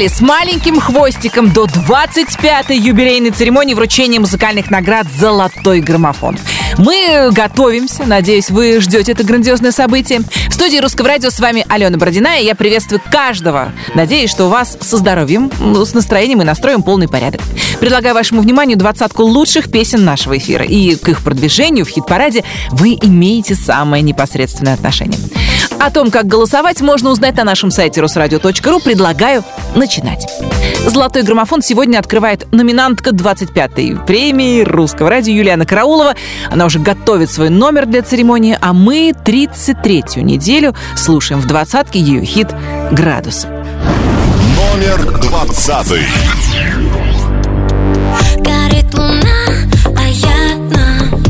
недели с маленьким хвостиком до 25-й юбилейной церемонии вручения музыкальных наград «Золотой граммофон». Мы готовимся, надеюсь, вы ждете это грандиозное событие. В студии Русского радио с вами Алена Бородина, и я приветствую каждого. Надеюсь, что у вас со здоровьем, ну, с настроением и настроем полный порядок. Предлагаю вашему вниманию двадцатку лучших песен нашего эфира, и к их продвижению в хит-параде вы имеете самое непосредственное отношение. О том, как голосовать, можно узнать на нашем сайте русрадио.ру. Предлагаю начинать. Золотой граммофон сегодня открывает номинантка 25-й премии русского радио Юлиана Караулова. Она уже готовит свой номер для церемонии, а мы 33-ю неделю слушаем в двадцатке ее хит «Градусы». Номер двадцатый. Горит луна, а я одна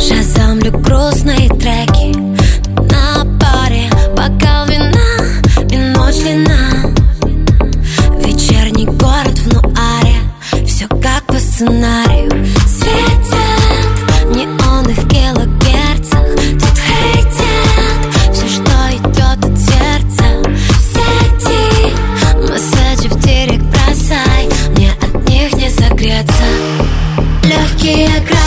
Шазамлю грустные треки Легкие градусы,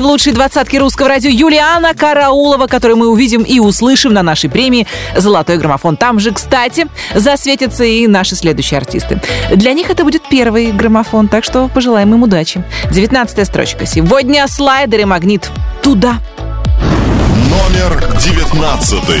в лучшей двадцатке русского радио Юлиана Караулова, которую мы увидим и услышим на нашей премии «Золотой граммофон». Там же, кстати, засветятся и наши следующие артисты. Для них это будет первый граммофон, так что пожелаем им удачи. Девятнадцатая строчка. Сегодня слайдер и магнит туда. Номер девятнадцатый.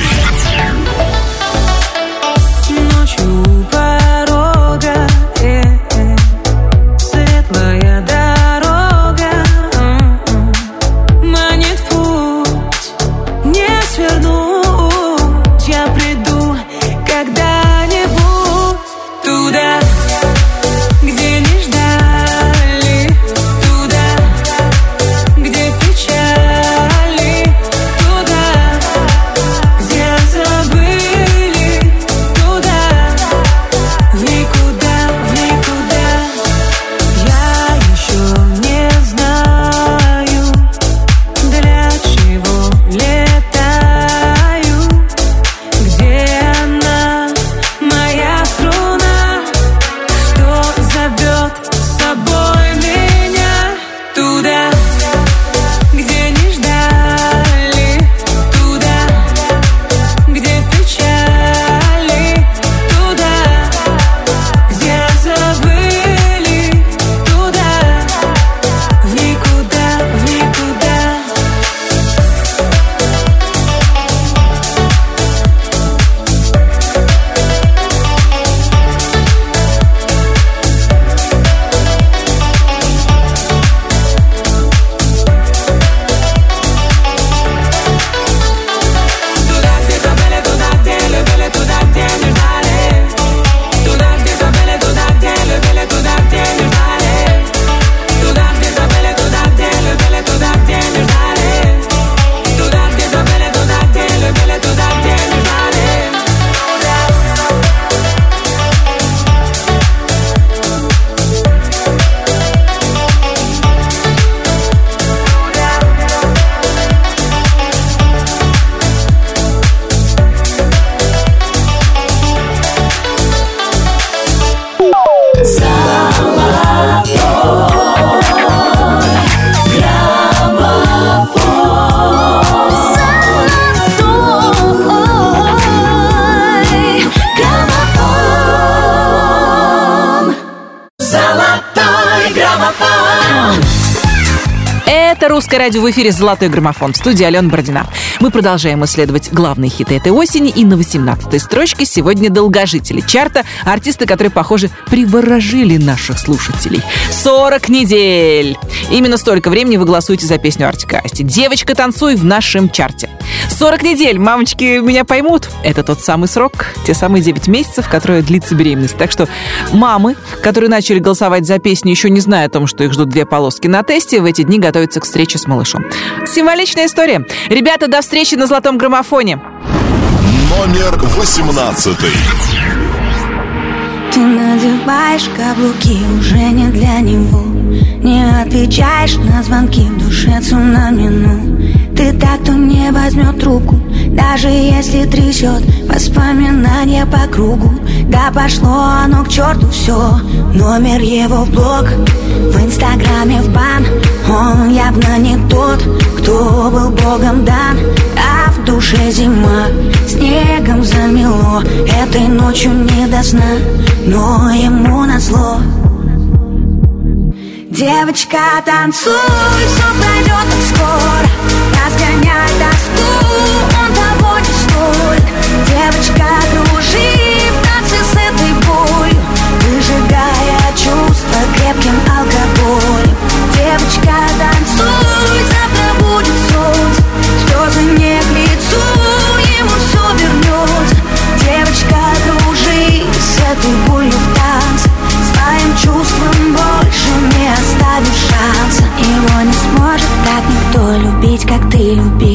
«Русское радио» в эфире «Золотой граммофон» в студии Алена Бородина. Мы продолжаем исследовать главные хиты этой осени. И на 18-й строчке сегодня долгожители чарта. Артисты, которые, похоже, приворожили наших слушателей. 40 недель! Именно столько времени вы голосуете за песню Артика Асти. «Девочка, танцуй» в нашем чарте. 40 недель, мамочки меня поймут. Это тот самый срок, те самые 9 месяцев, которые длится беременность. Так что мамы, которые начали голосовать за песню, еще не зная о том, что их ждут две полоски на тесте, в эти дни готовятся к встрече с малышом. Символичная история. Ребята, до встречи на золотом граммофоне. Номер восемнадцатый. Ты надеваешь каблуки уже не для него Не отвечаешь на звонки в душе цунамину. Ты так, кто не возьмет трубку Даже если трясет воспоминания по кругу. Да пошло оно к черту все Номер его в блог В инстаграме в бан. Он явно не тот, кто был богом дан. А в душе зима Снегом замело. Этой ночью не до сна Но ему назло Девочка, танцуй, все пройдет скоро. Разгоняй тоску, он того не стоит Девочка, дружи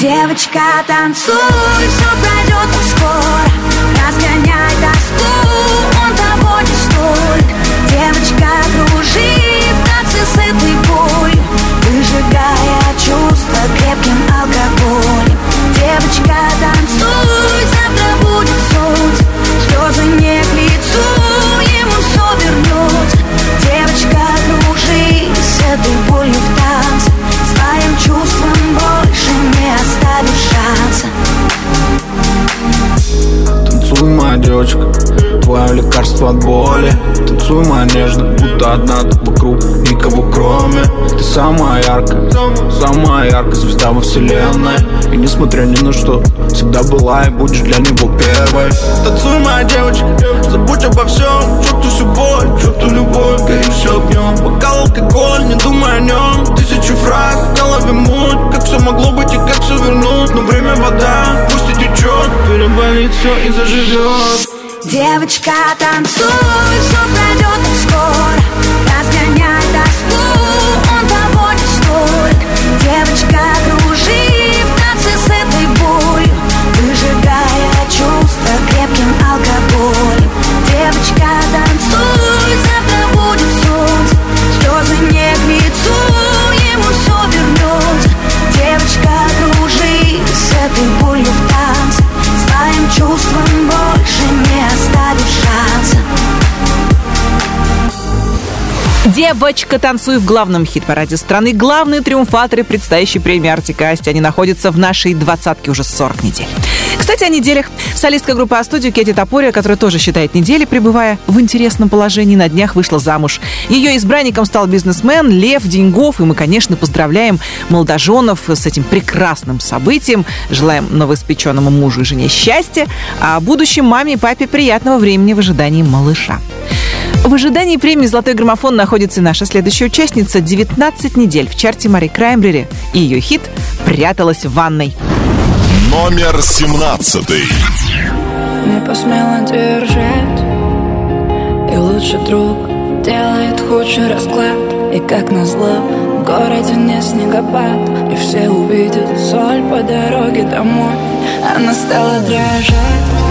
Девочка, танцуй, все пройдет скоро Разгоняй тоску, он того не стоит Девочка, кружи в танце этой болью Выжигая чувства крепким алкоголем. Девочка, танцуй, от боли. Танцуй, нежно, будто одна ты вокруг, никого кроме. Ты самая яркая, самая яркая звезда во вселенной. И несмотря ни на что, всегда была и будешь для него первой. Танцуй, моя девочка, забудь обо всем. Чувствуй всю боль, чувствуй любовь, гори все огнем Бокал алкоголь, не думай о нем Тысячи фраз, голове муть. Как все могло быть и как все вернуть? Но время вода, пусть и течет Переболит все и заживет Девочка, танцуй, все пройдет скоро. Разгоняй тоску, он того не стоит Девочка, кружи в танце с этой болью Выжигая чувства крепким алкоголем. Девочка, танцуй, Девочка, танцуй в главном хит-параде страны. Главные триумфаторы предстоящей премии Артика Асти. Они находятся в нашей двадцатке уже 40 недель. Кстати, о неделях. Солистка группы А-студио Кетти Топория, которая тоже считает недели, пребывая в интересном положении, на днях вышла замуж. Ее избранником стал бизнесмен Лев Деньгов. И мы, конечно, поздравляем молодоженов с этим прекрасным событием. Желаем новоиспеченному мужу и жене счастья, а будущим маме и папе приятного времени в ожидании малыша. В ожидании премии «Золотой граммофон» находится наша следующая участница 19 недель в чарте Мари Краймбрери. И ее хит «Пряталась в ванной». Номер семнадцатый. Не посмела держать И лучший друг делает худший расклад И как назло в городе не снегопад И все увидят соль по дороге домой Она стала дрожать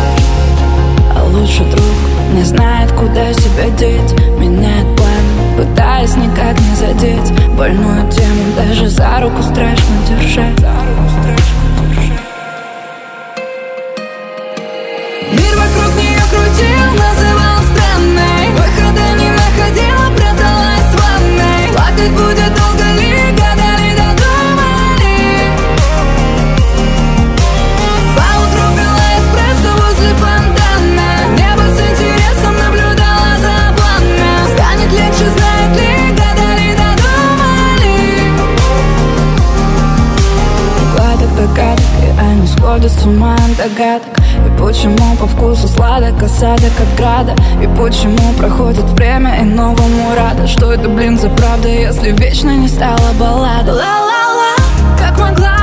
лучший друг не знает, куда себя деть. Меняет планы Пытаясь никак не задеть больную тему. Даже за руку страшно держать. За руку страшно от догадок. И почему по вкусу сладок осадок от града? И почему проходит время и новому рада? Что это, блин, за правда, если вечно не стала баллада? Ла-ла-ла, как могла,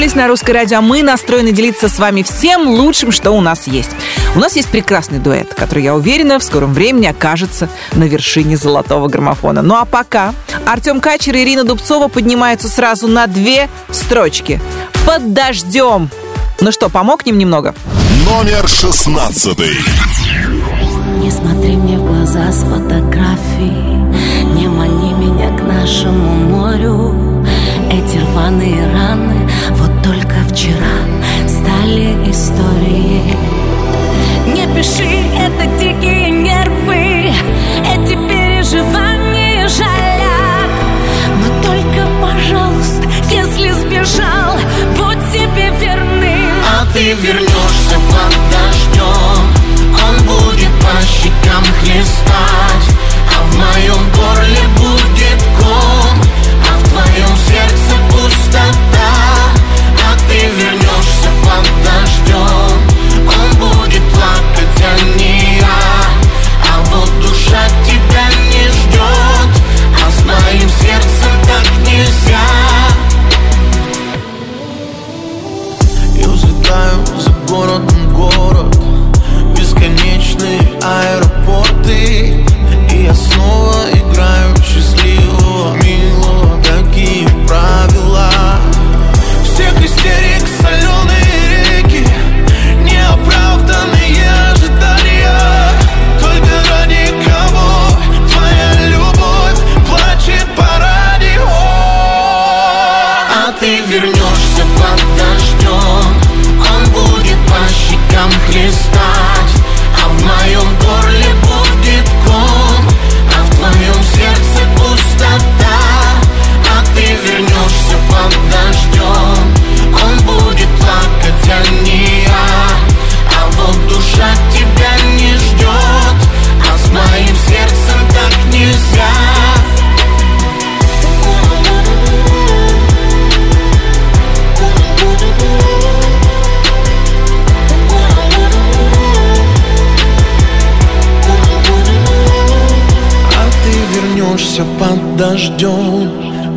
настроились на русское радио, а мы настроены делиться с вами всем лучшим, что у нас есть. У нас есть прекрасный дуэт, который, я уверена, в скором времени окажется на вершине золотого граммофона. Ну а пока Артем Качер и Ирина Дубцова поднимаются сразу на две строчки. Под дождем. Ну что, помог ним немного? Номер шестнадцатый. Не смотри мне в глаза с фотографий Не мани меня к нашему морю Эти рваные раны Вот только вчера стали историей Не пиши, это дикие нервы Эти переживания жалят. Но только, пожалуйста, если сбежал Будь себе верным. А ты вернешься под дождем Он будет по щекам хлестать. А в моем горле будет ком А в твоем сердце пустота вернешься под дождем Он будет плакать, а не дождем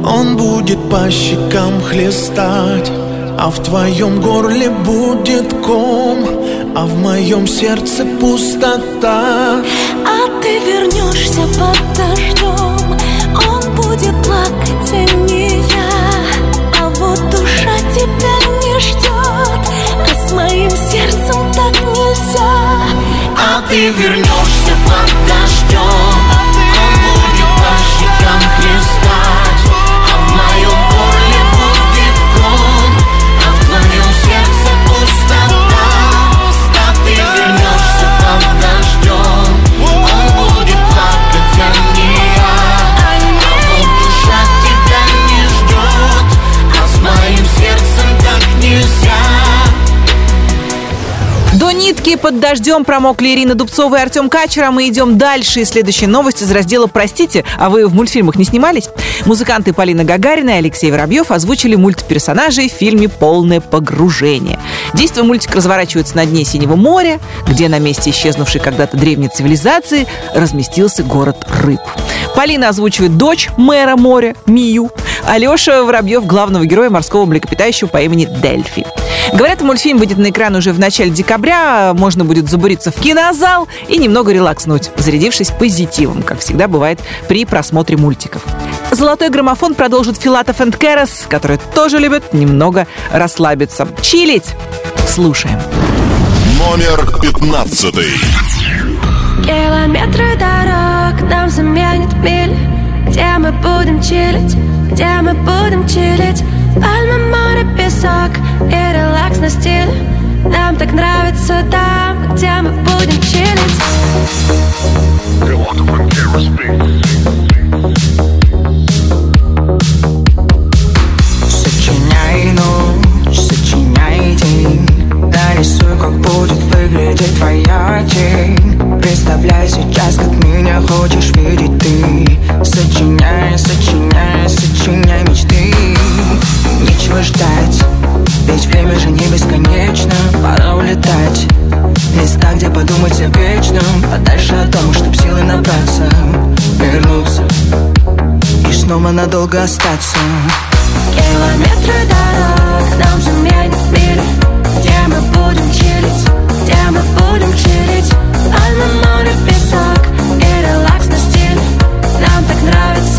Он будет по щекам хлестать А в твоем горле будет ком А в моем сердце пустота. А ты вернешься под дождем Он будет плакать, а не я А вот душа тебя не ждет А с моим сердцем так нельзя. А ты вернешься под дождем Нитки под дождем промокли Ирина Дубцова и Артем Качер, а мы идем дальше. И следующая новость из раздела «Простите, а вы в мультфильмах не снимались?» Музыканты Полина Гагарина и Алексей Воробьев озвучили мультперсонажей в фильме «Полное погружение». Действие мультика разворачивается на дне Синего моря, где на месте исчезнувшей когда-то древней цивилизации разместился город рыб. Полина озвучивает дочь мэра моря, Мию. Алеша Воробьев главного героя морского млекопитающего по имени Дельфи. Говорят, мультфильм выйдет на экран уже в начале декабря. Можно будет забуриться в кинозал и немного релакснуть, зарядившись позитивом, как всегда бывает при просмотре мультиков. Золотой граммофон продолжит Филатов энд Керас, которые тоже любят немного расслабиться. Чилить! Слушаем. Номер пятнадцатый. Километры дорог нам заменят мили Где мы будем чилить, где мы будем чилить? Пальмы, море, песок и релакс на стиле Нам так нравится там, где мы будем чилить. Сочиняй ночь, сочиняй день. Нарисуй, как будет выглядеть твоя тень Представляй сейчас, как меня хочешь видеть ты. Сочиняй, сочиняй, сочиняй мечты. Нечего ждать, ведь время же не бесконечно. Пора улетать. Места, где подумать о вечном. Подальше от дома, чтоб силы набраться Вернуться. И снова надолго остаться. Километры дорог нам заменят мили Где мы будем где мы будем чилить. Пальмы, море, песок и релакс на стиле Нам так нравится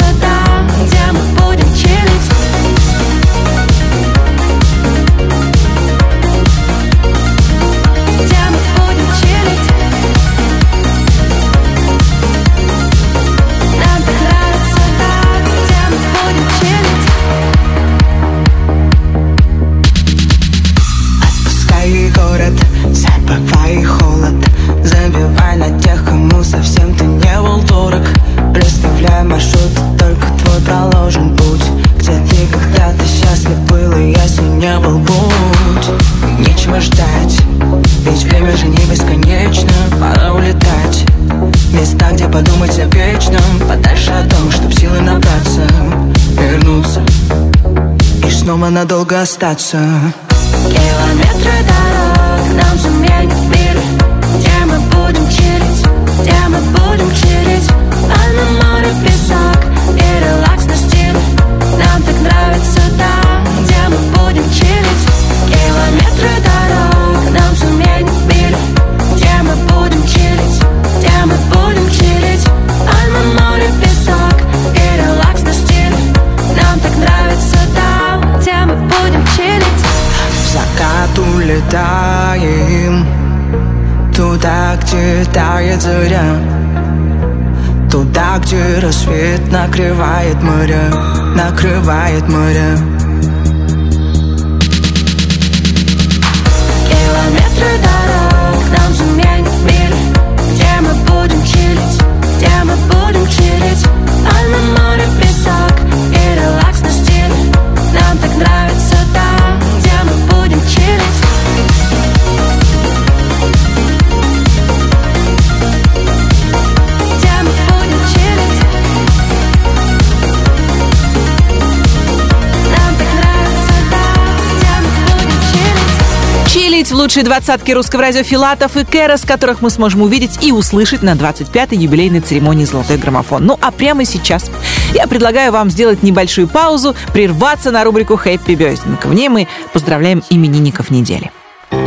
надолго остаться. Километры заря Туда, где рассвет накрывает моря Накрывает моря в лучшие двадцатки русского радио Филатов и Кэрос, которых мы сможем увидеть и услышать на 25-й юбилейной церемонии «Золотой граммофон». Ну, а прямо сейчас я предлагаю вам сделать небольшую паузу, прерваться на рубрику «Хэппи Бёздинг». В ней мы поздравляем именинников недели.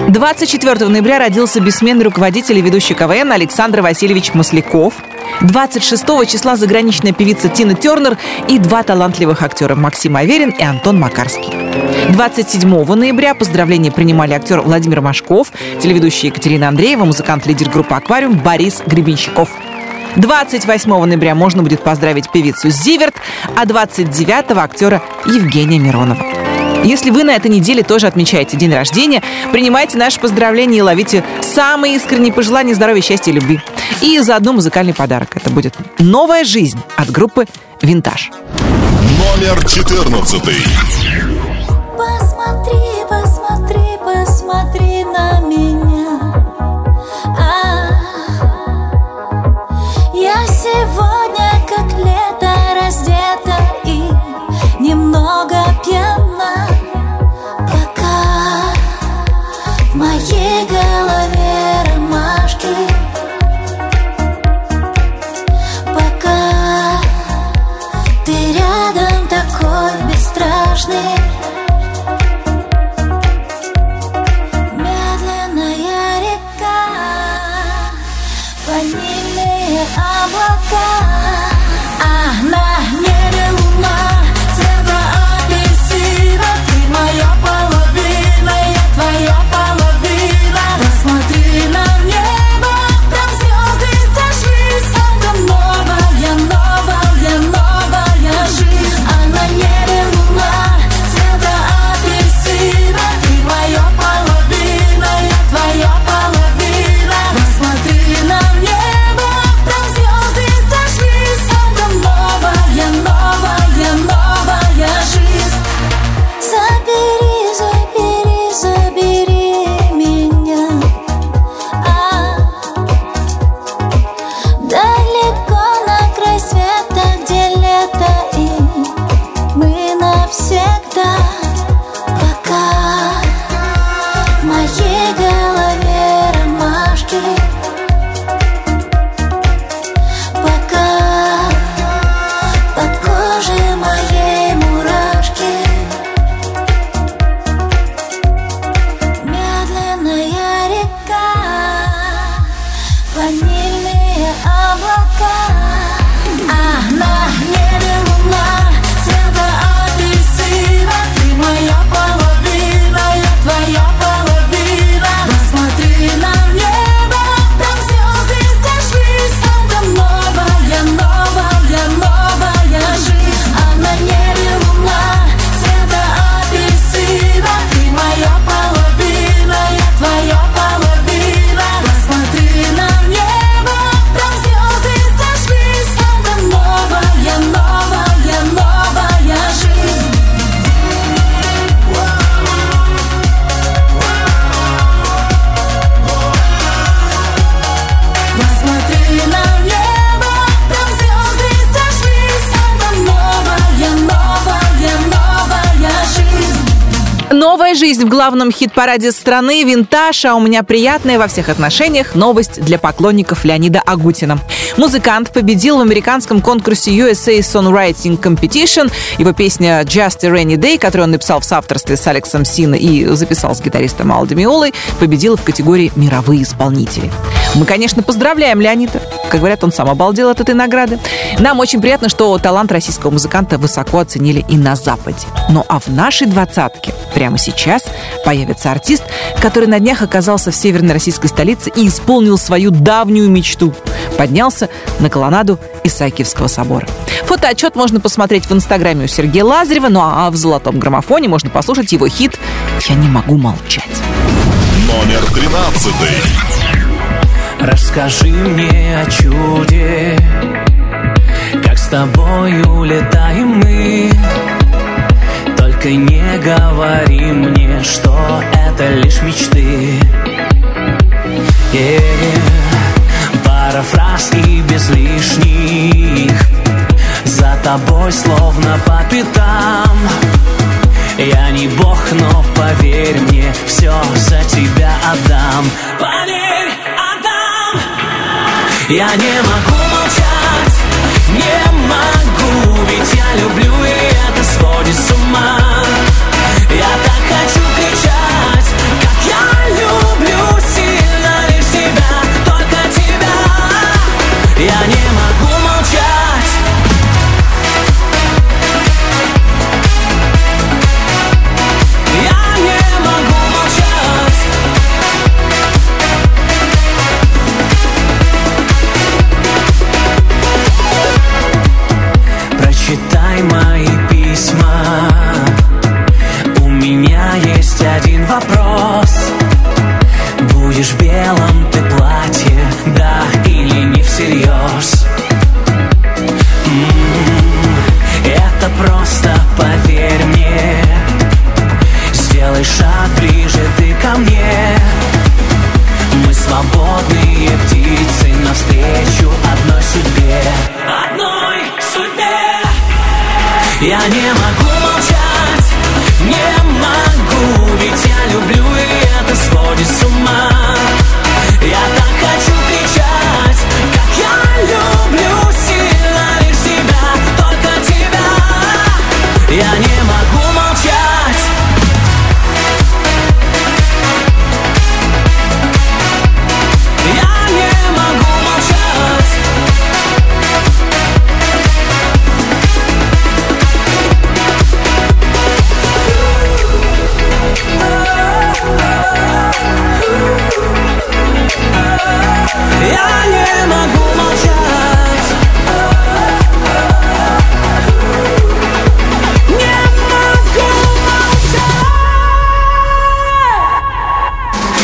24 ноября родился бессменный руководитель и ведущий КВН Александр Васильевич Масляков. 26 числа заграничная певица Тина Тернер и два талантливых актера Максим Аверин и Антон Макарский. 27 ноября поздравления принимали актер Владимир Машков, телеведущая Екатерина Андреева, музыкант-лидер группы «Аквариум» Борис Гребенщиков. 28 ноября можно будет поздравить певицу Зиверт, а 29 актера Евгения Миронова. Если вы на этой неделе тоже отмечаете день рождения, принимайте наши поздравления и ловите самые искренние пожелания здоровья, счастья и любви. И заодно музыкальный подарок. Это будет «Новая жизнь» от группы «Винтаж». Номер четырнадцатый. Посмотри, посмотри, посмотри на меня. А, я сегодня как лето раздета и немного пьяна. Моей голове ромашки. Пока ты рядом такой бесстрашный. Главном хит-параде страны «Винтаж», а у меня приятная во всех отношениях новость для поклонников Леонида Агутина. Музыкант победил в американском конкурсе USA Songwriting Competition. Его песня «Just a Rainy Day», которую он написал в соавторстве с Алексом Сино и записал с гитаристом Алдо Миолой, победила в категории «Мировые исполнители». Мы, конечно, поздравляем Леонида. Как говорят, он сам обалдел от этой награды. Нам очень приятно, что талант российского музыканта высоко оценили и на Западе. Ну а в нашей двадцатке прямо сейчас появится артист, который на днях оказался в северной российской столице и исполнил свою давнюю мечту. Поднялся на колоннаду Исаакиевского собора. Фотоотчет можно посмотреть в инстаграме у Сергея Лазарева, ну а в «Золотом граммофоне» можно послушать его хит «Я не могу молчать». Номер тринадцатый. Расскажи мне о чуде Как с тобой улетаем мы. Только не говори мне, что это лишь мечты. Yeah. Пара фраз и без лишних. За тобой словно по пятам. Я не бог, но поверь мне, все за тебя отдам Я не могу молчать, не могу Ведь я люблю и это сводит с ума. Я так хочу кричать,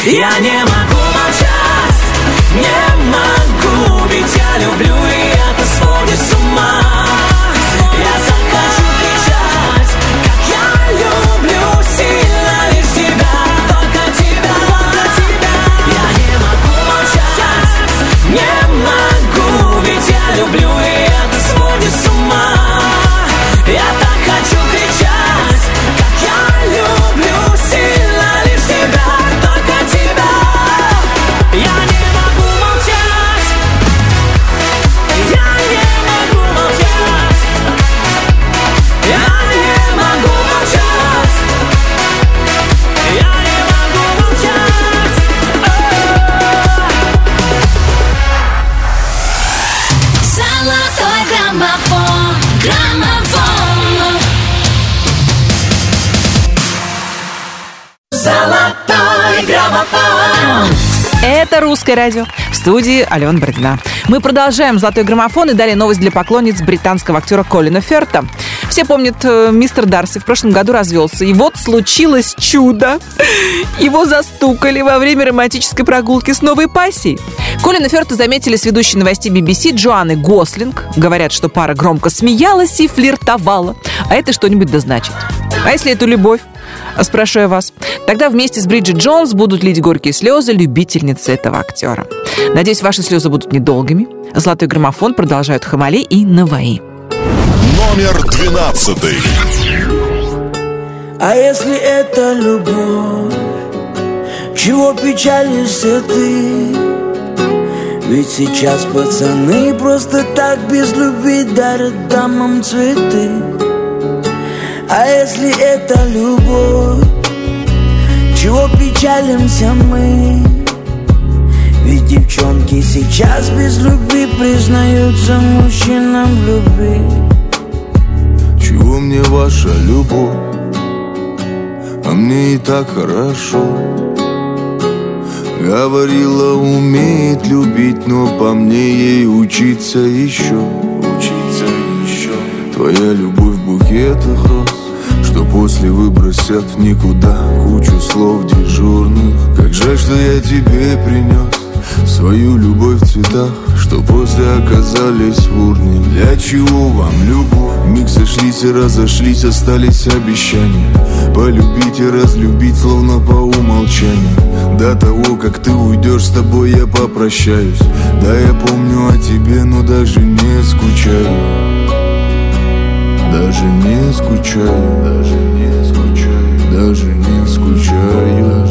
Я не могу молчать Не могу Ведь я люблю и это сводит с ума «Русское радио». В студии Алена Бородина. Мы продолжаем «Золотой граммофон» и дали новость для поклонниц британского актера Колина Ферта. Все помнят, э, мистер Дарси в прошлом году развелся. И вот случилось чудо. Его застукали во время романтической прогулки с новой пассией. Колина Ферта заметили с ведущей новостей BBC Джоанны Гослинг. Говорят, что пара громко смеялась и флиртовала. А это что-нибудь да значит. А если это любовь? Спрашиваю вас. Тогда вместе с Бриджит Джонс будут лить горькие слезы любительницы этого актера. Надеюсь, ваши слезы будут недолгими. Золотой граммофон продолжают Хамали и Наваи. Номер двенадцатый. А если это любовь, чего печалишься ты? Ведь сейчас пацаны просто так без любви дарят дамам цветы. А если это любовь, чего печалимся мы? Ведь девчонки сейчас без любви признаются мужчинам в любви. Чего мне ваша любовь? А мне и так хорошо Говорила, умеет любить, но по мне ей учиться еще Учиться еще Твоя любовь в букетах роз Что после выбросят в никуда Кучу слов дежурных. Как жаль, что я тебе принес Свою любовь в цветах Что после оказались в урне. Для чего вам любовь? Миг сошлись и разошлись Остались обещания. Полюбить и разлюбить Словно по умолчанию. До того, как ты уйдешь С тобой я попрощаюсь. Да, я помню о тебе Но даже не скучаю Даже не скучаю Даже не скучаю скучаю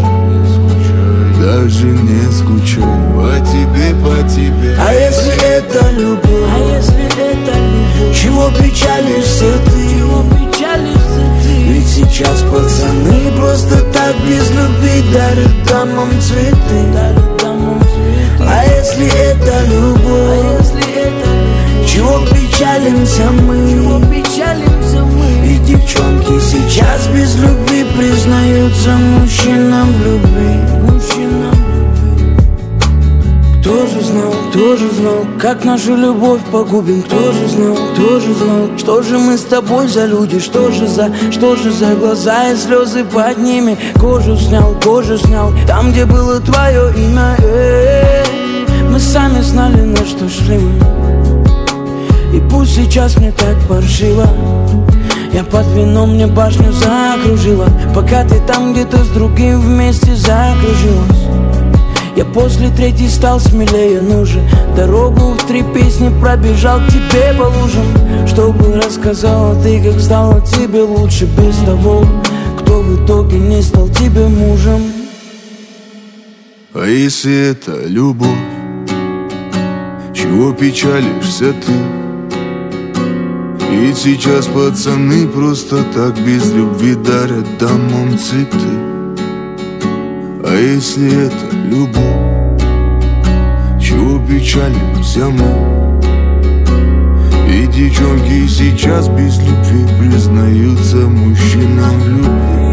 Даже не скучаю По тебе, по тебе А если это любовь? А если это любовь? Чего печалишься ты? Чего печалишься ты? Ведь сейчас пацаны просто так без любви дарят дамам цветы. Дарят дамам цветы. А если это любовь? А если это любовь? Чего печалимся мы? Печалимся мы? И девчонки сейчас без любви признаются мужчинам в любви. Мужчинам. Кто же знал, кто же знал, как нашу любовь погубим Кто же знал, кто же знал, что же мы с тобой за люди Что же за, что же за глаза и слезы под ними Кожу снял, кожу снял, там, где было твое имя э, Мы сами знали, на что шли мы И пусть сейчас мне так паршиво. Я под вином мне башню закружила. Пока ты там где-то с другим вместе закружилась. Я после третьей стал смелее, ну же. Дорогу в три песни пробежал к тебе по лужам. Чтобы рассказала ты, как стало тебе лучше Без того, кто в итоге не стал тебе мужем. А если это любовь Чего печалишься ты? Ведь сейчас пацаны просто так без любви дарят дамам цветы А если это любовь, чего печалимся мы? И девчонки сейчас без любви признаются мужчинам в любви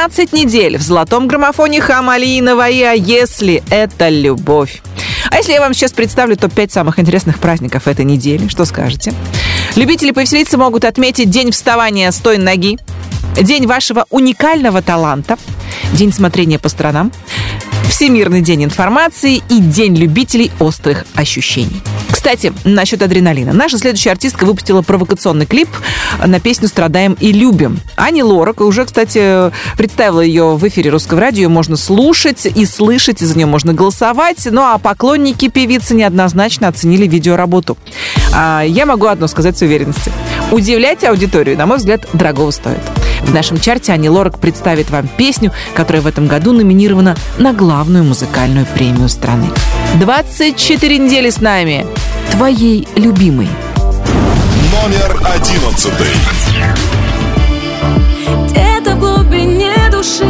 15 недель в золотом граммофоне Хамали Наваи, а если это любовь? А если я вам сейчас представлю топ-5 самых интересных праздников этой недели, что скажете? Любители повеселиться могут отметить день вставания с той ноги, день вашего уникального таланта, день смотрения по сторонам, Всемирный день информации и День любителей острых ощущений. Кстати, насчет адреналина. Наша следующая артистка выпустила провокационный клип на песню «Страдаем и любим». Ани Лорак уже, кстати, представила ее в эфире русского радио. Ее можно слушать и слышать, и за нее можно голосовать. Ну а поклонники певицы неоднозначно оценили видеоработу. А я могу одно сказать с уверенностью. Удивлять аудиторию, на мой взгляд, дорогого стоит. В нашем чарте Ани Лорак представит вам песню, которая в этом году номинирована на главную музыкальную премию страны. 24 недели с нами. Твоей любимой. Номер одиннадцатый. Где-то в глубине души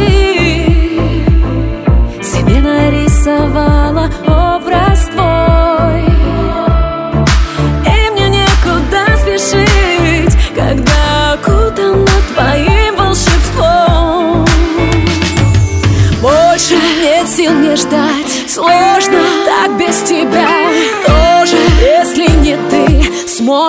Себе нарисовала образ твой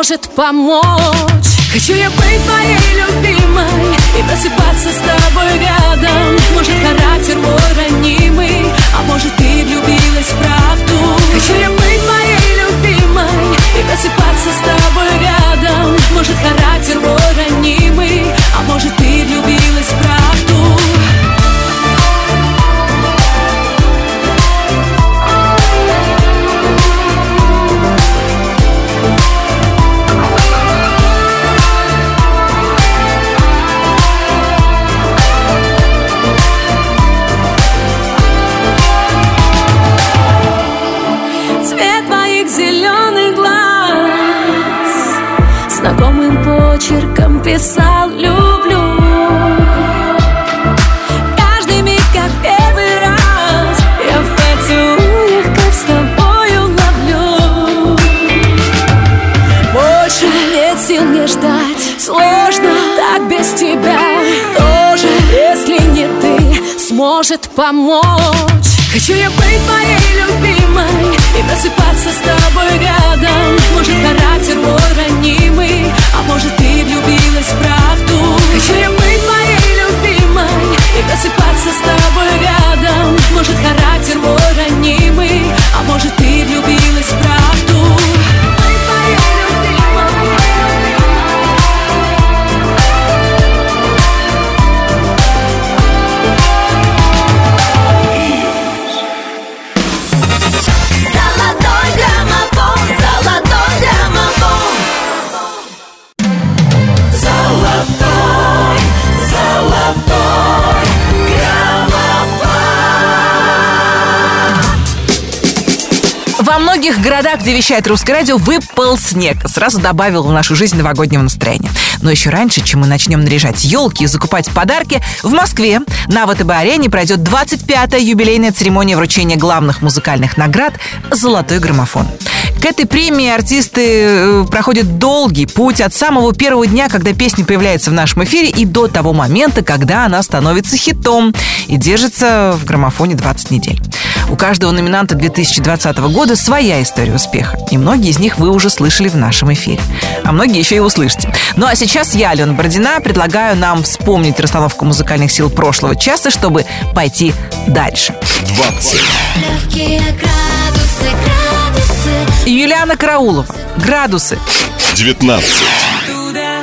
сможет помочь. Хочу я быть твоей любимой И просыпаться с тобой рядом. Может характер мой ранимый А может ты влюбилась в правду. Хочу я быть твоей любимой И просыпаться с тобой рядом. Может характер мой ранимый А может ты помочь. Хочу я многих городах, где вещает русское радио, выпал снег. Сразу добавил в нашу жизнь новогоднего настроения. Но еще раньше, чем мы начнем наряжать елки и закупать подарки, в Москве на ВТБ-арене пройдет 25-я юбилейная церемония вручения главных музыкальных наград «Золотой граммофон». К этой премии артисты э, проходят долгий путь от самого первого дня, когда песня появляется в нашем эфире, и до того момента, когда она становится хитом и держится в граммофоне 20 недель. У каждого номинанта 2020 года своя история успеха, и многие из них вы уже слышали в нашем эфире, а многие еще и услышите. Ну а сейчас я, Алена Бородина, предлагаю нам вспомнить расстановку музыкальных сил прошлого часа, чтобы пойти дальше. 20. Легкие градусы, градусы Юлиана Караулова. Градусы. 19. Туда,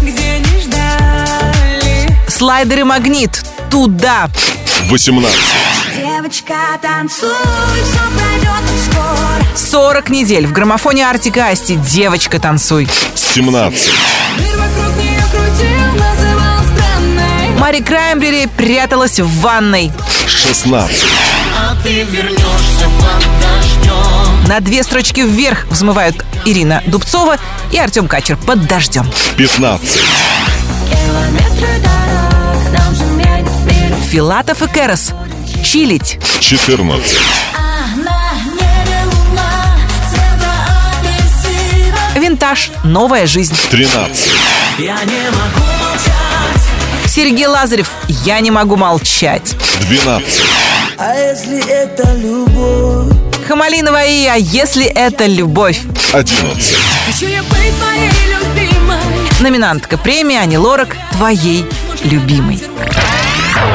где не ждали Слайдеры магнит. Туда. 18. Девочка, танцуй, все пройдет так скоро 40 недель в граммофоне Артика Асти. Девочка, танцуй. 17. Мир вокруг нее крутил, называл странной Мари Краймбери пряталась в ванной. 16. А ты вернешься под дождем На две строчки вверх взмывают Ирина Дубцова и Артем Качер под дождем. 15. Километры дорог нам же менять мир Филатов и Керос. Чилить. 14. А на небе луна цвета апельсина Винтаж. Новая жизнь. 13. Я не могу молчать Сергей Лазарев. Я не могу молчать. 12. А если это любовь? Хамалинова и А если это любовь? 11. Хочу я быть твоей любимой Номинантка премии Ани Лорак «Твоей любимой».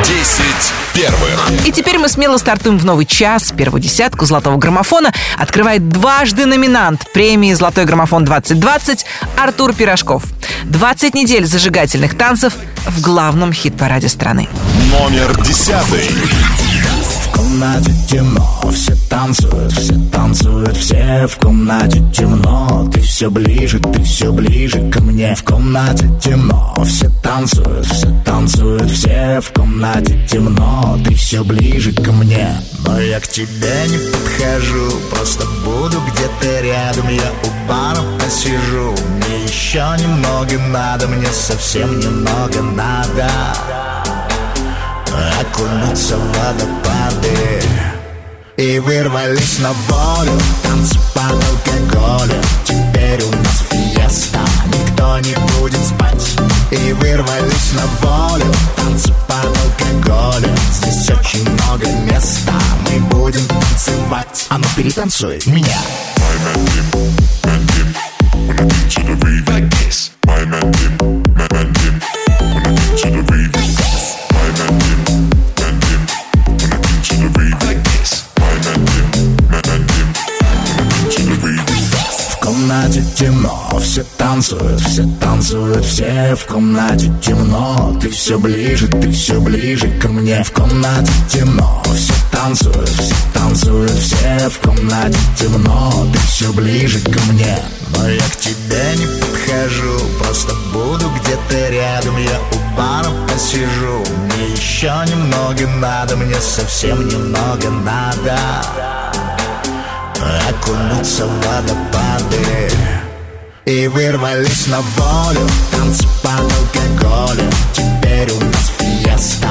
10 первых. И теперь мы смело стартуем в новый час. Первую десятку золотого граммофона открывает дважды номинант премии «Золотой граммофон-2020» Артур Пирожков. 20 недель зажигательных танцев в главном хит-параде страны. Номер 10. В комнате темно, все танцуют, все танцуют, все в комнате темно. Ты все ближе, ты все ближе ко мне. В комнате темно, все танцуют, все танцуют, все в комнате темно. Ты все ближе ко мне. Но я к тебе не подхожу, просто буду где-то рядом. Я у бара посижу, мне еще немного надо, мне совсем немного надо окунуться в водопады И вырвались на волю, танцы под алкоголем Теперь у нас фиеста, никто не будет спать. И вырвались на волю, танцы под алкоголем Здесь очень много места, мы будем танцевать. А ну перетанцуй меня. В комнате темно, все танцуют, все танцуют, все в комнате темно. Ты все ближе, ты все ближе ко мне. В комнате темно, все танцуют, все танцуют, все в комнате темно. Ты все ближе ко мне. Но я к тебе не подхожу, просто буду где-то рядом. Я у бара посижу, мне еще немного надо, мне совсем немного надо окунуться в водопады. И вырвались на волю, танцы под алкоголем Теперь у нас фиеста,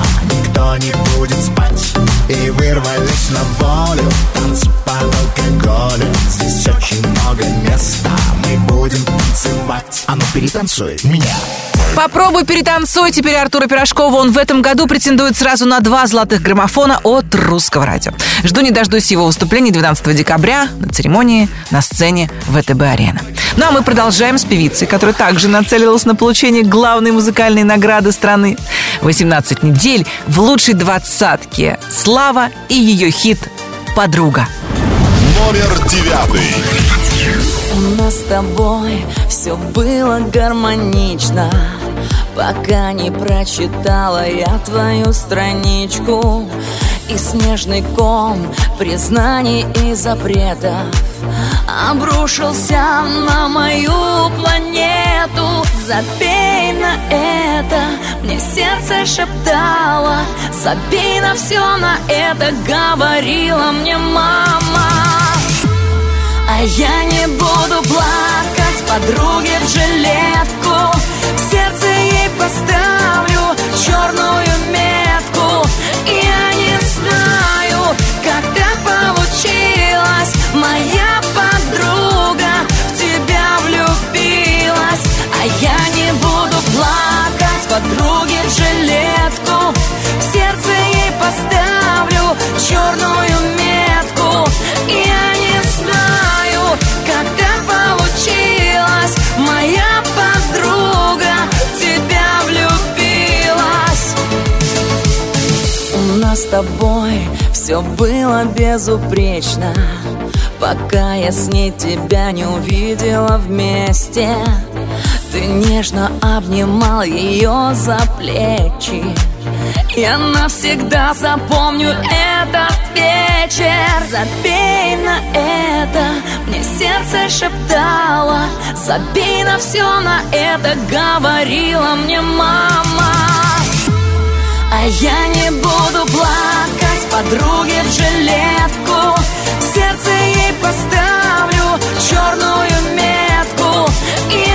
никто не будет спать И вырвались на волю, танцы под алкоголем Здесь очень много места, мы будем танцевать А ну перетанцуй меня Попробуй перетанцуй теперь Артура Пирожкова. Он в этом году претендует сразу на два золотых граммофона от русского радио. Жду не дождусь его выступления 12 декабря на церемонии на сцене ВТБ-арена. Ну а мы продолжаем с певицей, которая также нацелилась на получение главной музыкальной награды страны. 18 недель в лучшей двадцатке Слава и ее хит «Подруга». Номер девятый. У нас с тобой все было гармонично Пока не прочитала я твою страничку И снежный ком признаний и запретов Обрушился на мою планету. Забей на это, мне сердце шептало. Забей на все на это, говорила мне мама. А я не буду плакать подруге в жилетку. В сердце ей поставлю черную метку подруге жилетку. В сердце ей поставлю черную метку. Я не знаю, как так получилось. Моя подруга в тебя влюбилась. У нас с тобой все было безупречно. Пока я с ней тебя не увидела вместе Ты нежно обнимал ее за плечи. Я навсегда запомню этот вечер. Забей на это, мне сердце шептало. Забей на все на это, говорила мне мама. А я не буду плакать подруге в жилетку. В сердце ей поставлю черную метку. И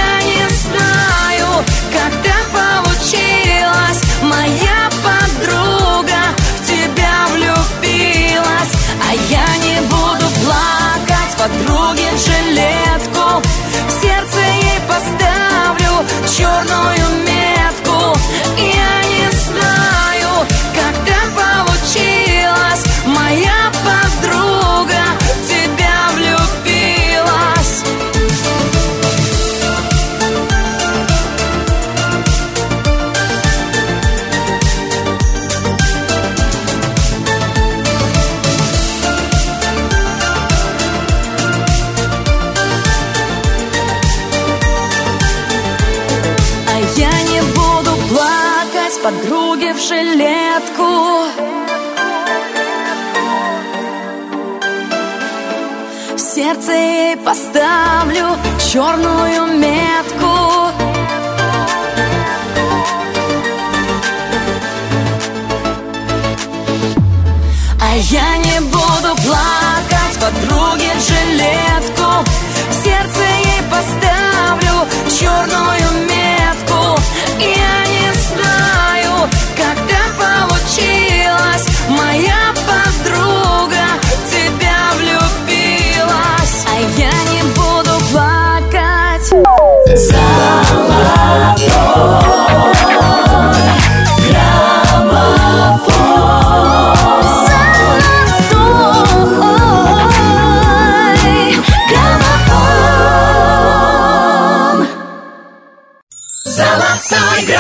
так получилось Моя подруга в тебя влюбилась. А я не буду плакать подруге жилетку. В сердце ей поставлю черную метку. Я жилетку. В сердце ей поставлю черную метку. А я не буду плакать подруге жилетку. В сердце ей поставлю черную метку. И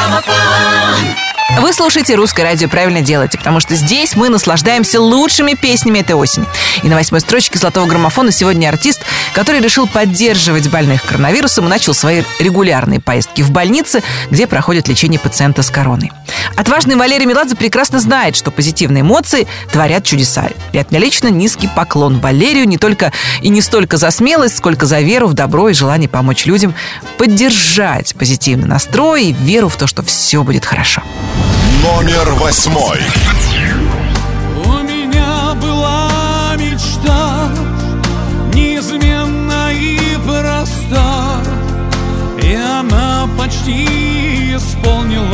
Золотой граммофон Вы слушаете «Русское радио» правильно делаете, потому что здесь мы наслаждаемся лучшими песнями этой осени. И на восьмой строчке «Золотого граммофона» сегодня артист, который решил поддерживать больных коронавирусом и начал свои регулярные поездки в больницы, где проходит лечение пациента с короной. Отважный Валерий Меладзе прекрасно знает, что позитивные эмоции творят чудеса. И от меня лично низкий поклон Валерию не только и не столько за смелость, сколько за веру в добро и желание помочь людям поддержать позитивный настрой и веру в то, что все будет хорошо. Номер восьмой. У меня была мечта Неизменна и проста И она почти исполнилась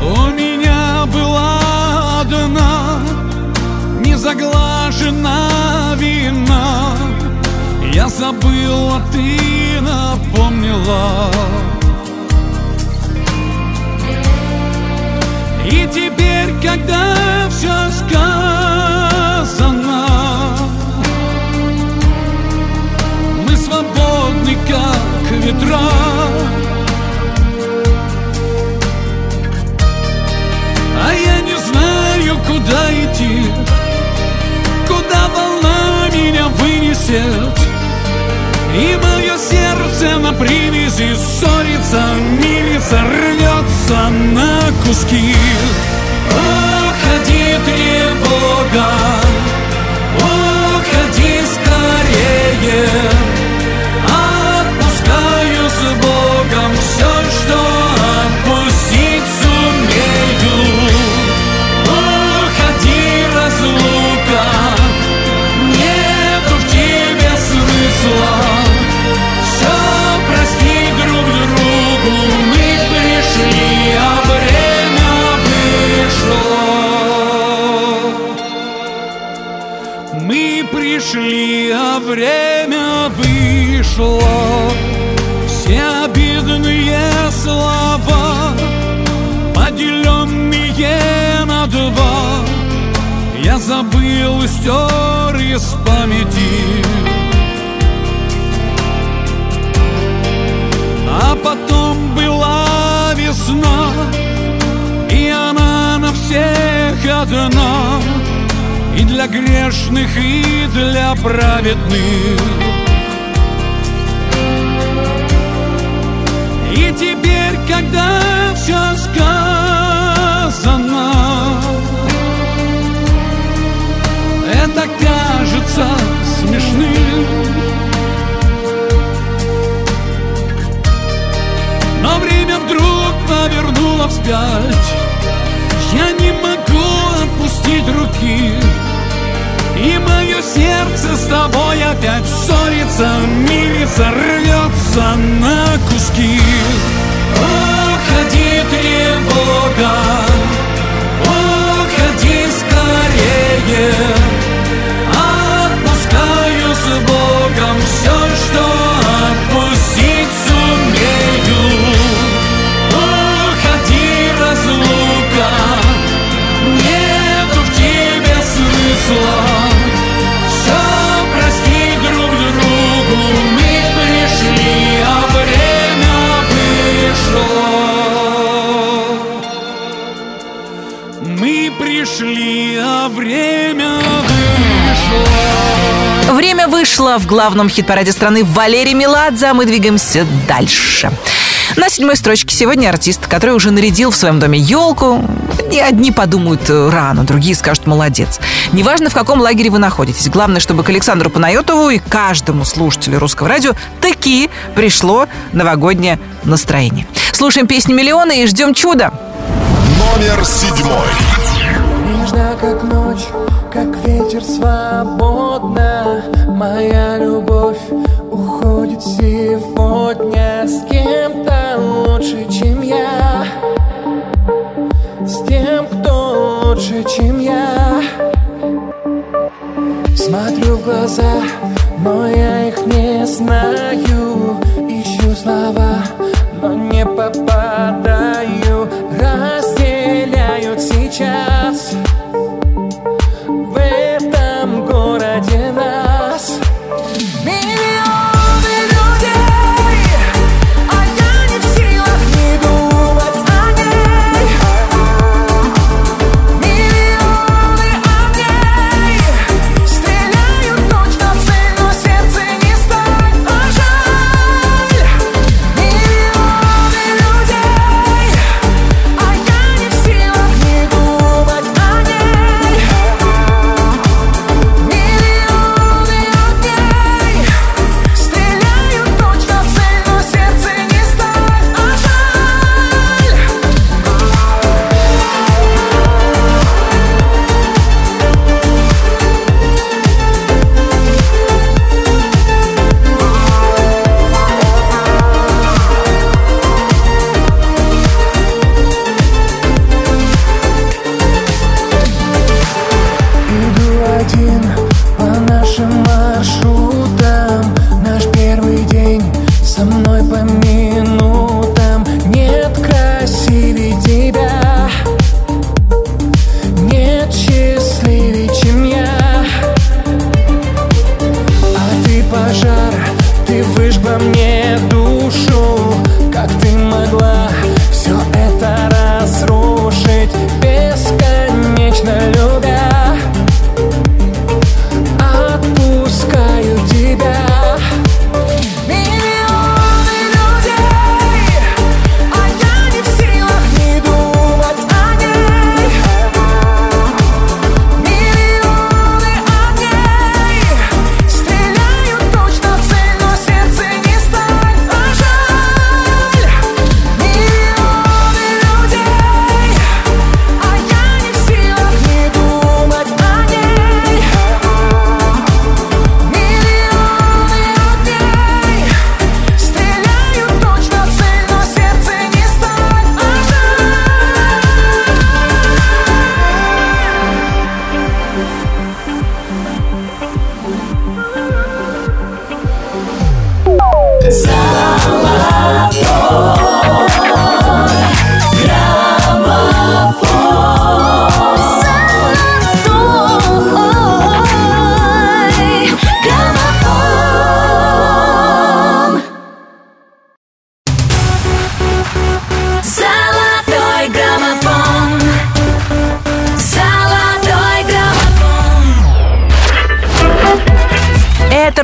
У меня была одна Незаглажена вина Я забыла, ты ты напомнила И теперь, когда все сказано Мы свободны, как ветра. А я не знаю, куда идти Куда волна меня вынесет. И мое Мирится, рвется на куски. Уходи, тревога Мы пришли, а время вышло. Все обидные слова Поделенные на два. Я забыл и стер из памяти. А потом была весна И она на всех одна для грешных, и для праведных. И теперь, когда все сказано Это кажется смешным. Но время вдруг повернуло вспять. Я не могу отпустить руки И мое сердце с тобой опять ссорится Мирится, рвется на куски. Уходи, тревога Уходи скорее. Отпускаю с Богом все, что отпустить а время вышло Время вышло в главном хит-параде страны Валерий Меладзе, а мы двигаемся дальше. На седьмой строчке сегодня артист, который уже нарядил в своем доме елку. И одни подумают э, рано, другие скажут молодец. Неважно, в каком лагере вы находитесь. Главное, чтобы к Александру Панайотову и каждому слушателю русского радио таки пришло новогоднее настроение. Слушаем песню «Миллионы» и ждем чуда. Номер седьмой. Нежна, как ночь, как ветер свободно. Моя любовь уходит сегодня С кем-то лучше, чем я. С тем, кто лучше, чем я. Смотрю в глаза, но я их не знаю. Ищу слова, но не попадаю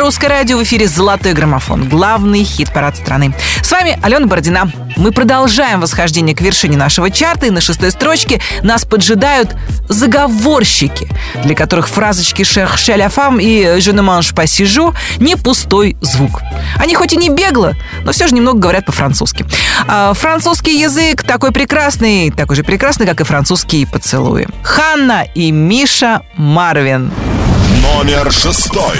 «Русское радио» в эфире «Золотой граммофон». Главный хит-парад страны. С вами Алена Бородина. Мы продолжаем восхождение к вершине нашего чарта, и на шестой строчке нас поджидают заговорщики, для которых фразочки «Шерх шаляфам» и «Je ne mange pas jour» не пустой звук. Они хоть и не бегло, но все же немного говорят по-французски. А французский язык такой прекрасный, такой же прекрасный, как и французские поцелуи. Ханна и Миша Марвин. Номер шестой.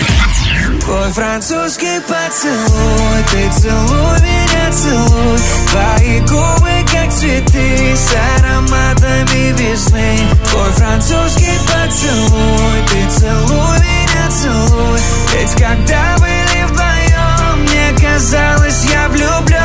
Твой французский поцелуй Ты целуй меня, целуй. Твои губы, как цветы С ароматами весны. Твой французский поцелуй Ты целуй меня, целуй. Ведь когда были вдвоем Мне казалось, я влюблен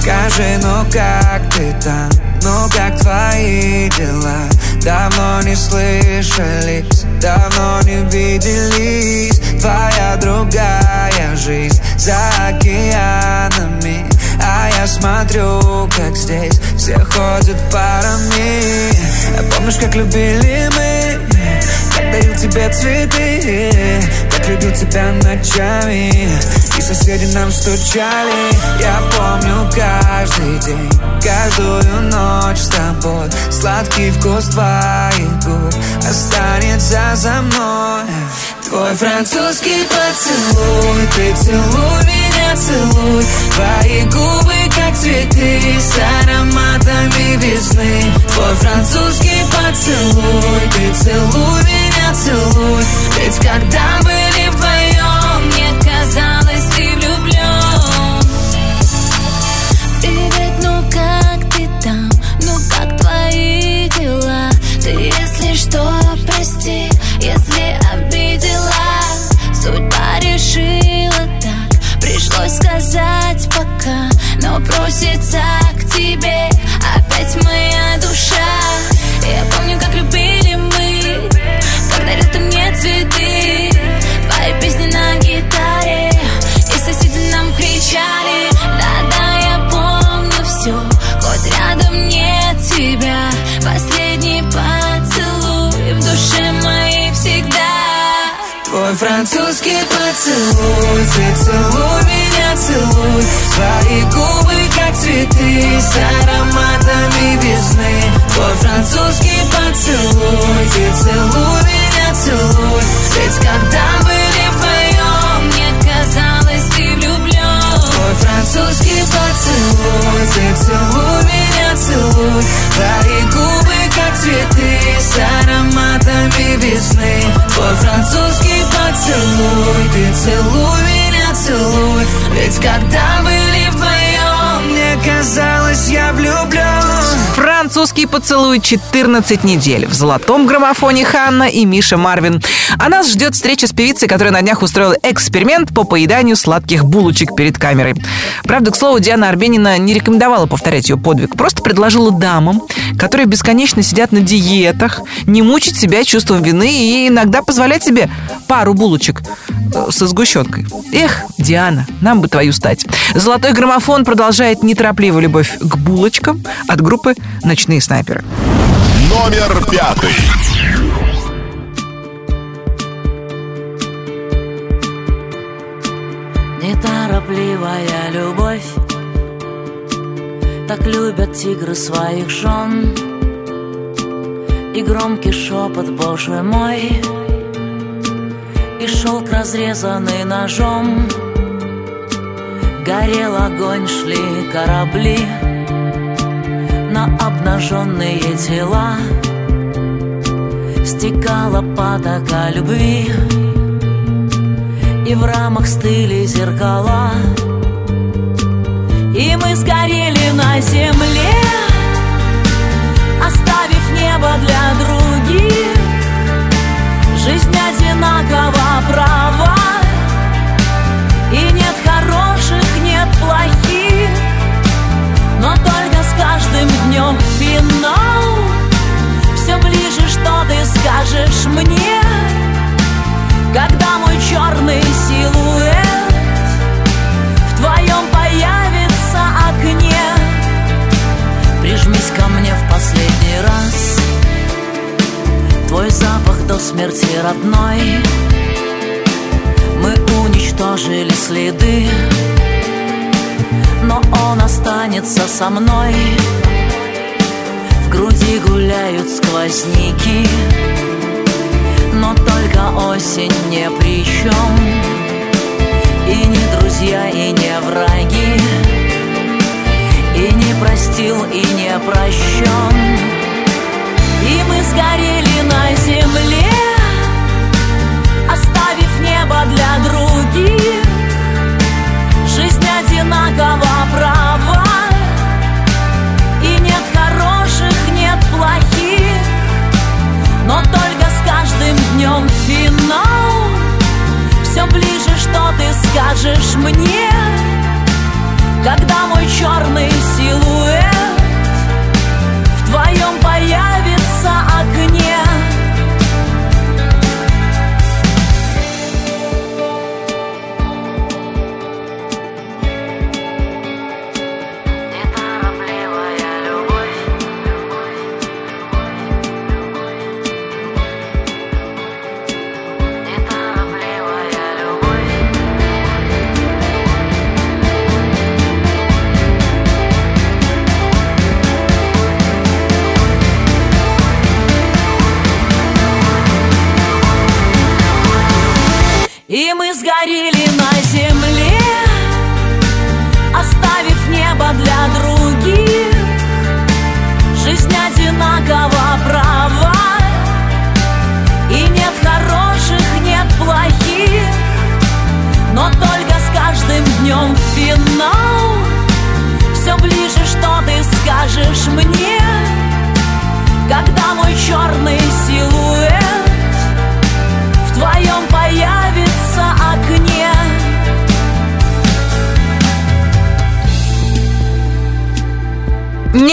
Скажи, ну как ты там? Ну как твои дела? Давно не слышались, давно не виделись Твоя другая жизнь за океанами А я смотрю, как здесь все ходят парами А Помнишь, как любили мы? Дарил тебе цветы Как любил тебя ночами. И соседи нам стучали. Я помню каждый день Каждую ночь с тобой. Сладкий вкус твоих губ Останется за мной. Твой французский поцелуй Ты целуй меня, целуй. Твои губы как цветы С ароматами весны. Твой французский поцелуй Ты целуй меня, целуй Ведь когда были вдвоем поцелуй Ты целуй меня, целуй. Твои губы как цветы С ароматами весны. Твой французский поцелуй Ты целуй меня, целуй. Ведь когда были вдвоем Мне казалось, ты влюблен Твой французский поцелуй Ты целуй меня, целуй. Твои губы как цветы С ароматами весны. Твой французский поцелуй Ты целуй меня, целуй. Ведь когда были вдвоем Мне казалось, я влюблен французский поцелуй 14 недель. В золотом граммофоне Ханна и Миша Марвин. А нас ждет встреча с певицей, которая на днях устроила эксперимент по поеданию сладких булочек перед камерой. Правда, к слову, Диана Арбенина не рекомендовала повторять ее подвиг. Просто предложила дамам, которые бесконечно сидят на диетах, не мучить себя чувством вины и иногда позволять себе пару булочек э, со сгущенкой. Эх, Диана, нам бы твою стать. Золотой граммофон продолжает неторопливую любовь к булочкам от группы «Ночные снайперы». Номер пятый. Неторопливая любовь. Так любят тигры своих жен. И громкий шепот, боже мой. И шелк, разрезанный ножом. Горел огонь, шли корабли На обнаженные тела. Стекала потока любви. И в рамах стыли зеркала. И мы сгорели на земле со мной. В груди гуляют сквозняки Но только осень не при чем И не друзья, и не враги И не простил, и не прощен И мы сгорели на земле Оставив небо для других. Жизнь одинакова днем финал. Все ближе, что ты скажешь мне Когда мой черный силуэт И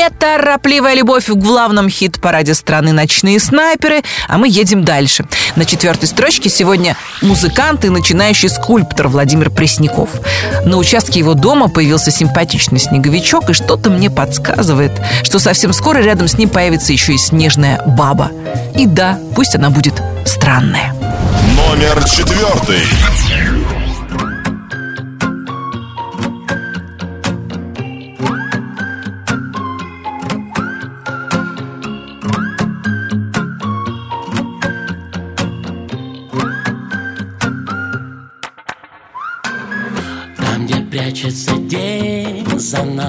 Неторопливая любовь в главном хит-параде страны «Ночные снайперы», а мы едем дальше. На четвертой строчке сегодня музыкант и начинающий скульптор Владимир Пресняков. На участке его дома появился симпатичный снеговичок, и что-то мне подсказывает, что совсем скоро рядом с ним появится еще и снежная баба. И да, пусть она будет странная. Номер четвертый.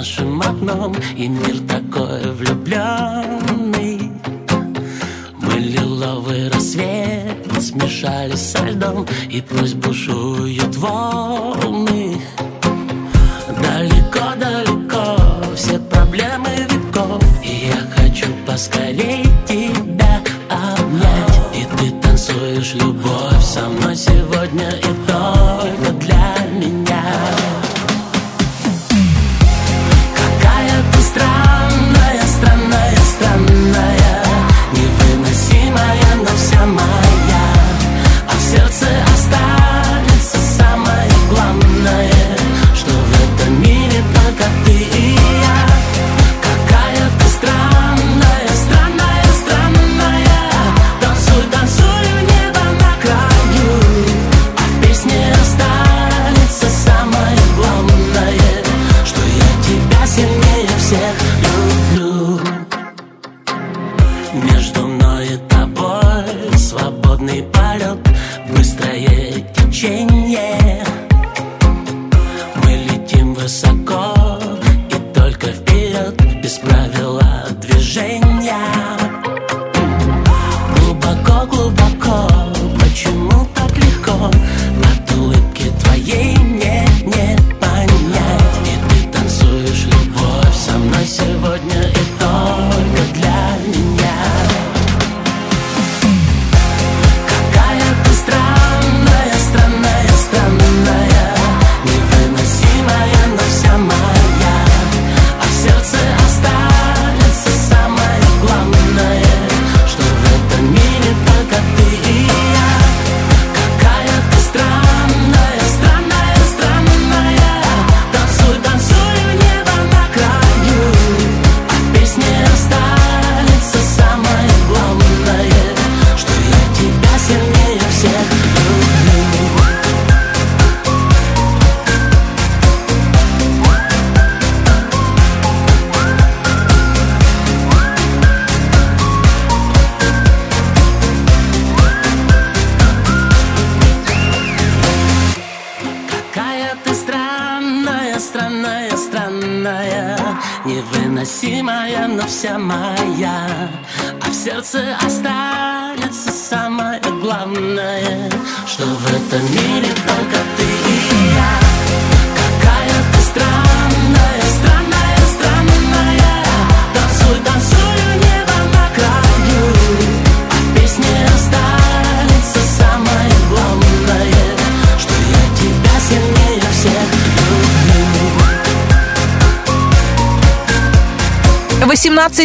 Нашим окном И мир такой влюбленный. Мы лиловый рассвет смешались со льдом И пусть бушуют волны. Далеко-далеко все проблемы веков И я хочу Какая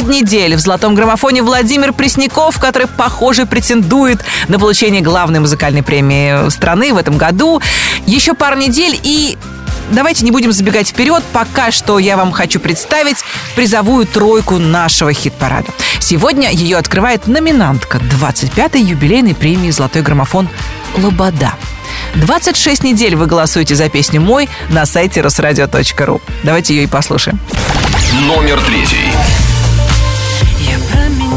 недель в золотом граммофоне Владимир Пресняков, который, похоже, претендует на получение главной музыкальной премии страны в этом году. Еще пару недель и Давайте не будем забегать вперед. Пока что я вам хочу представить призовую тройку нашего хит-парада. Сегодня ее открывает номинантка 25-й юбилейной премии «Золотой граммофон» Лобода. 26 недель вы голосуете за песню «Мой» на сайте русрадио.ру. Давайте ее и послушаем. Номер третий. Я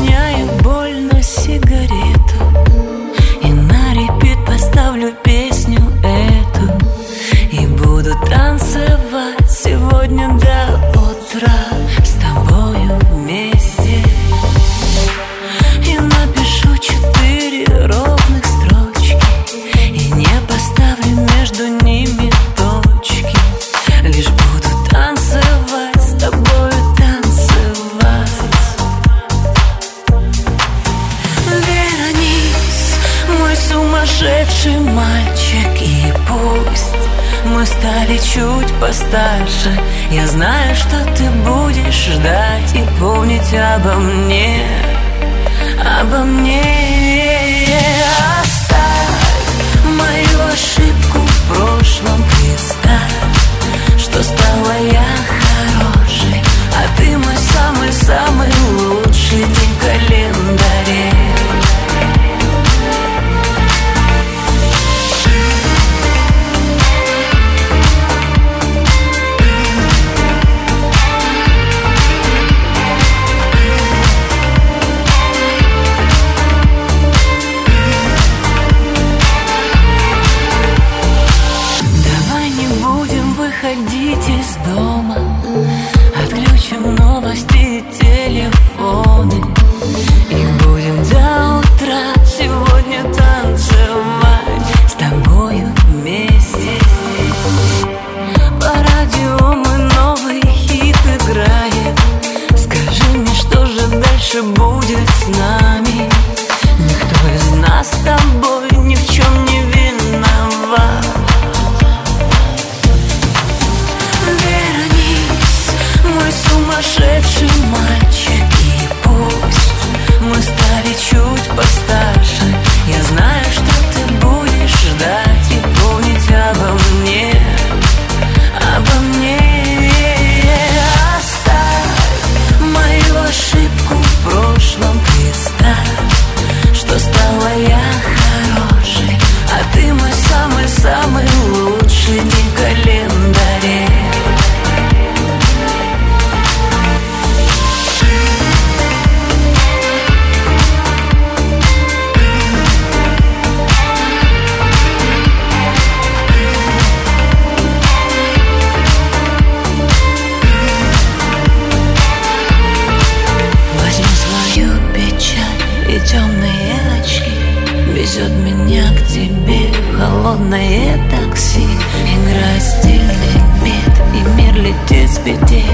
холодное такси Играет стильный бит и мир летит с петель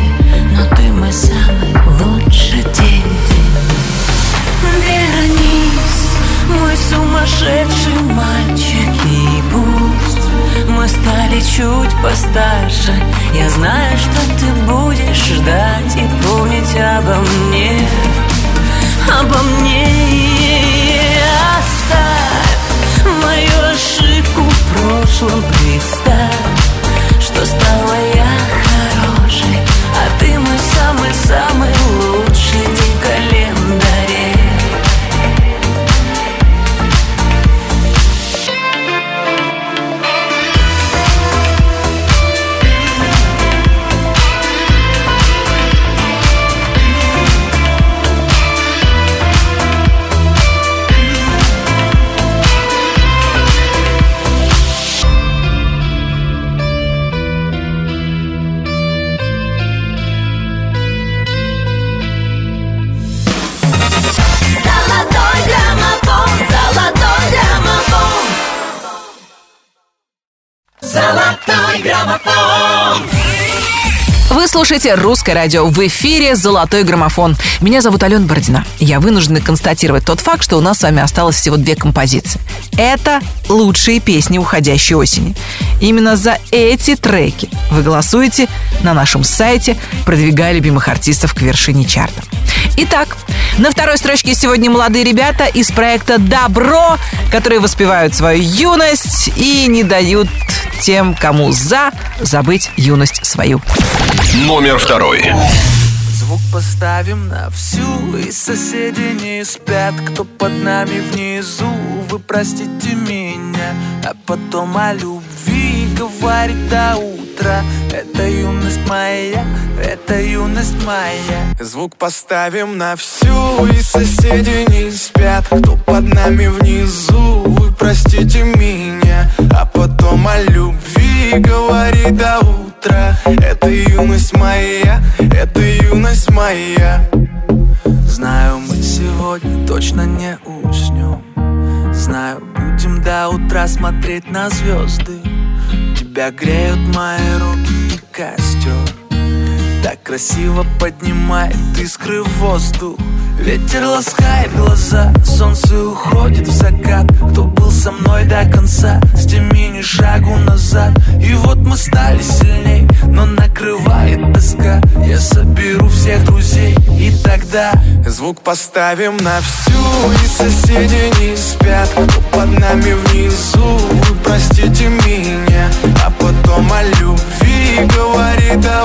Но ты мой самый лучший день. Вернись, мой сумасшедший мальчик И пусть мы стали чуть постарше. Я знаю, что ты будешь ждать И помнить обо мне. Обо мне. Оставь мою ошибку в прошлом Представь, что стала я хорошей А ты мой самый-самый лучший слушаете «Русское радио». В эфире «Золотой граммофон». Меня зовут Алена Бородина. Я вынуждена констатировать тот факт, что у нас с вами осталось всего две композиции. Это лучшие песни уходящей осени. Именно за эти треки вы голосуете на нашем сайте, продвигая любимых артистов к вершине чарта. Итак, на второй строчке сегодня молодые ребята из проекта «Добро», которые воспевают свою юность и не дают тем, кому за, забыть юность свою. Номер второй. Звук поставим на всю И соседи не спят. Кто под нами внизу Вы простите меня. А потом о любви Говорит до утра. Это юность моя Это юность моя. Звук поставим на всю И соседи не спят. Кто под нами внизу Вы простите меня Потом о любви Говори до утра. Это юность моя Это юность моя. Знаю, мы сегодня точно не уснем Знаю, будем до утра смотреть на звезды Тебя греют мои руки и костер красиво поднимает искры в воздух. Ветер ласкает глаза, солнце уходит в закат. Кто был со мной до конца, с теми ни шагу назад. И вот мы стали сильней, но накрывает тоска. Я соберу всех друзей, и тогда Звук поставим на всю. И соседи не спят Кто под нами внизу. Простите меня А потом о любви Говори до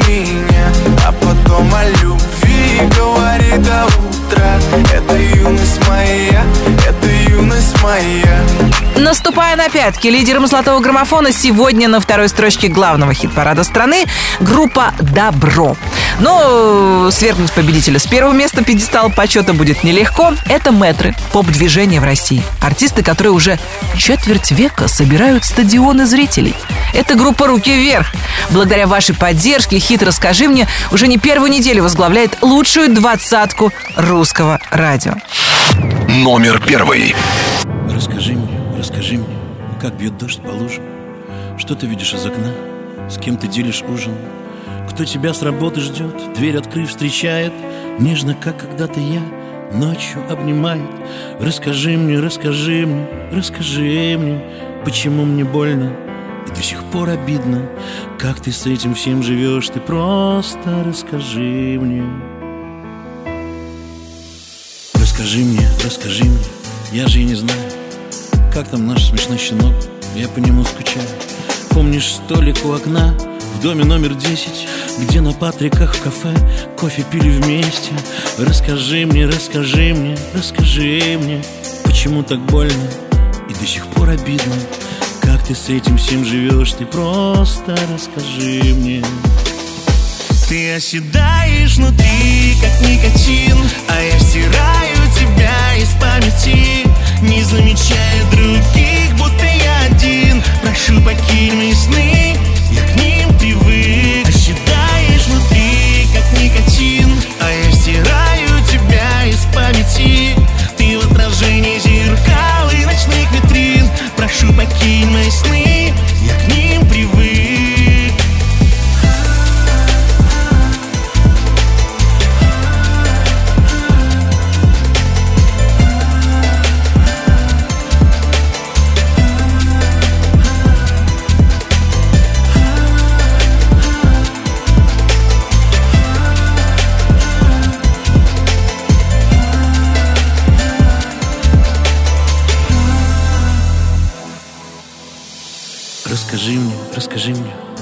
Наступая на пятки, лидером золотого граммофона сегодня на второй строчке главного хит-парада страны группа «Добро». Но свергнуть победителя с первого места пьедестал почета будет нелегко. Это мэтры поп-движения в России. Артисты, которые уже четверть века собирают стадионы зрителей. Это группа «Руки вверх». Благодаря вашей поддержке хит «Расскажи мне» уже не первую неделю возглавляет лучшую двадцатку русского радио. Номер первый. Расскажи мне, расскажи мне, как бьет дождь по лужам. Что ты видишь из окна, с кем ты делишь ужин? Кто тебя с работы ждет, дверь открыв встречает. Нежно, как когда-то я, ночью обнимает. Расскажи мне, расскажи мне, расскажи мне Почему мне больно и до сих пор обидно. Как ты с этим всем живешь, ты просто расскажи мне. Расскажи мне, расскажи мне, я же и не знаю Как там наш смешной щенок, я по нему скучаю. Помнишь столик у окна в доме номер 10 Где на Патриках в кафе кофе пили вместе? Расскажи мне, расскажи мне, расскажи мне Почему так больно и до сих пор обидно? Как ты с этим всем живешь, ты просто расскажи мне. Ты оседаешь внутри, как никотин А я стираю тебя из памяти Не замечая других, будто я один. Прошу, покинь мои сны, я к ним привык. Оседаешь внутри, как никотин А я стираю тебя из памяти. Ты в отражении зеркал и ночных витрин. Прошу, покинь мои сны, я к ним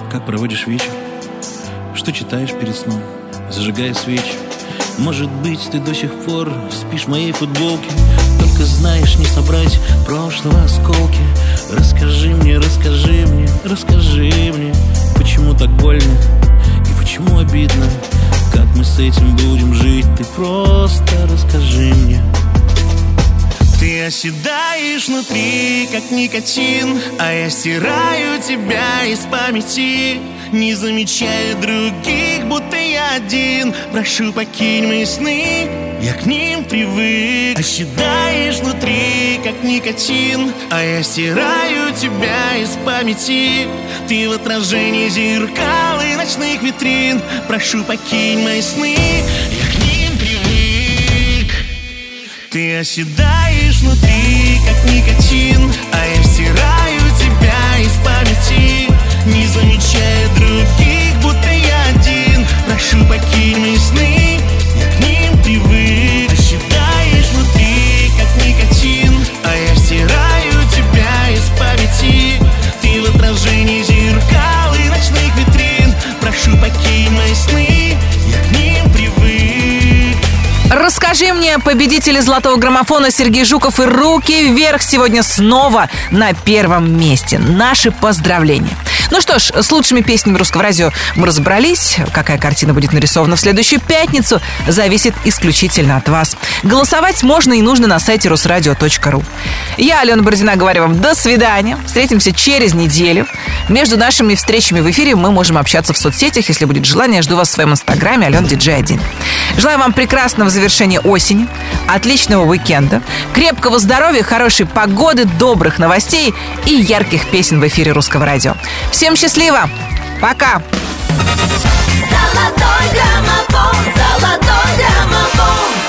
как проводишь вечер? Что читаешь перед сном, зажигая свечи? Может быть, ты до сих пор спишь в моей футболке? Только знаешь не собрать прошлого осколки. Расскажи мне, расскажи мне, расскажи мне Почему так больно и почему обидно? Как мы с этим будем жить, ты просто расскажи мне Ты оседаешь внутри, как никотин А я стираю тебя из памяти. Не замечая других, будто я один. Прошу, покинь мои сны, я к ним привык. Оседаешь внутри, как никотин А я стираю тебя из памяти. Ты в отражении зеркал и ночных витрин. Прошу, покинь мои сны, я к ним ты оседаешь внутри, как никотин А я стираю тебя из памяти Не замечая других, будто я один. Прошу, покинь мои сны, Расскажи мне, победители золотого граммофона Сергей Жуков и руки вверх сегодня снова на первом месте. Наши поздравления. Ну что ж, с лучшими песнями русского радио мы разобрались. Какая картина будет нарисована в следующую пятницу, зависит исключительно от вас. Голосовать можно и нужно на сайте русрадио.ру. Я, Алена Бородина, говорю вам до свидания. Встретимся через неделю. Между нашими встречами в эфире мы можем общаться в соцсетях. Если будет желание, жду вас в своем инстаграме Ален Диджей 1. Желаю вам прекрасного завершения осени, отличного уикенда, крепкого здоровья, хорошей погоды, добрых новостей и ярких песен в эфире Русского радио. Всем счастливо. Пока. Золотой граммофон, золотой граммофон.